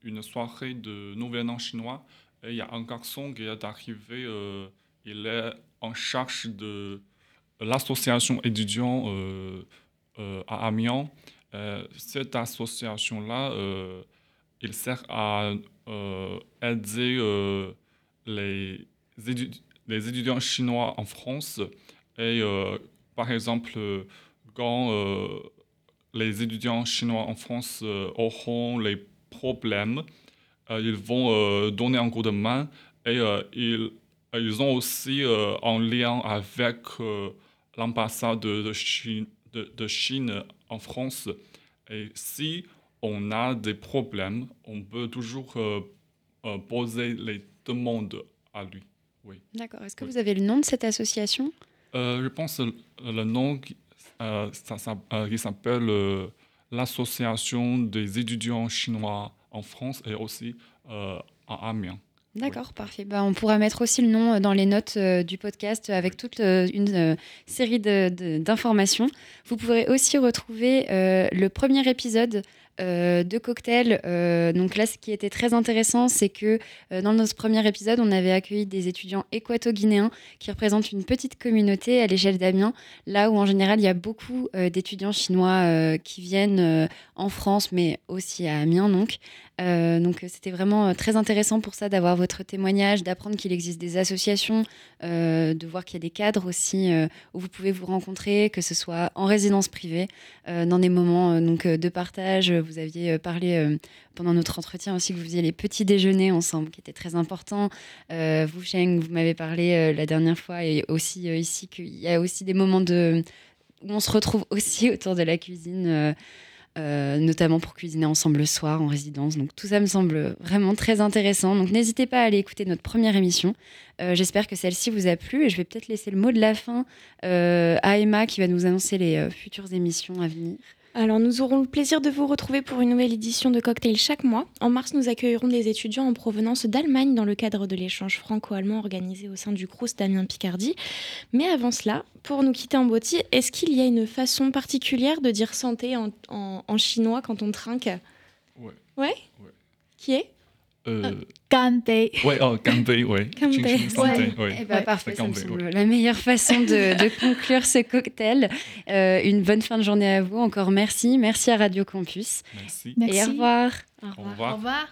une soirée de Nouvel An chinois il y a un garçon qui est arrivé, il est en charge de l'association étudiant à Amiens. Euh, cette association-là, euh, il sert à euh, aider euh, les, les étudiants chinois en France. Et euh, par exemple, euh, quand euh, les étudiants chinois en France euh, auront les problèmes, euh, ils vont euh, donner un coup de main et euh, ils, ils ont aussi euh, un lien avec euh, l'ambassade de, de Chine, de, de Chine en France. Et si on a des problèmes, on peut toujours euh, euh, poser les demandes à lui. Oui. D'accord. Est-ce que Oui. vous avez le nom de cette association? Euh, je pense que le nom qui, euh, ça, ça- qui s'appelle l'Association des étudiants chinois en France et aussi à Amiens. D'accord, parfait. Bah, on pourra mettre aussi le nom euh, dans les notes euh, du podcast euh, avec toute une série d'informations. Vous pourrez aussi retrouver le premier épisode de Cocktail. Euh, donc là, ce qui était très intéressant, c'est que dans notre premier épisode, on avait accueilli des étudiants équato-guinéens qui représentent une petite communauté à l'échelle d'Amiens, là où en général, il y a beaucoup d'étudiants chinois qui viennent en France, mais aussi à Amiens, donc. Euh, donc c'était vraiment euh, très intéressant pour ça d'avoir votre témoignage, d'apprendre qu'il existe des associations, euh, de voir qu'il y a des cadres aussi où vous pouvez vous rencontrer, que ce soit en résidence privée, dans des moments donc de partage. Vous aviez parlé pendant notre entretien aussi que vous faisiez les petits déjeuners ensemble, qui étaient très importants. Vous, Cheng, vous m'avez parlé la dernière fois et aussi ici qu'il y a aussi des moments où on se retrouve aussi autour de la cuisine. Euh, notamment pour cuisiner ensemble le soir en résidence. Donc tout ça me semble vraiment très intéressant. Donc n'hésitez pas à aller écouter notre première émission. Euh, J'espère que celle-ci vous a plu et je vais peut-être laisser le mot de la fin euh, à Emma qui va nous annoncer les futures émissions à venir. Alors, nous aurons le plaisir de vous retrouver pour une nouvelle édition de Cocktail chaque mois. En mars, nous accueillerons des étudiants en provenance d'Allemagne dans le cadre de l'échange franco-allemand organisé au sein du Crous d'Amiens Picardie. Mais avant cela, pour nous quitter en beauté, est-ce qu'il y a une façon particulière de dire santé en, en- en chinois quand on trinque? Ouais. Ouais? Ouais. Qui est? Euh, ouais, oh, Ganbei, ouais. Ching santé, ouais. Eh ben, Ouais. parfait, C'est ça me Ganbei, semble la meilleure façon de, de conclure ce cocktail. Euh, une bonne fin de journée à vous. Encore merci. Merci à Radio Campus. Merci. Merci. Et au revoir. Au Au revoir. revoir.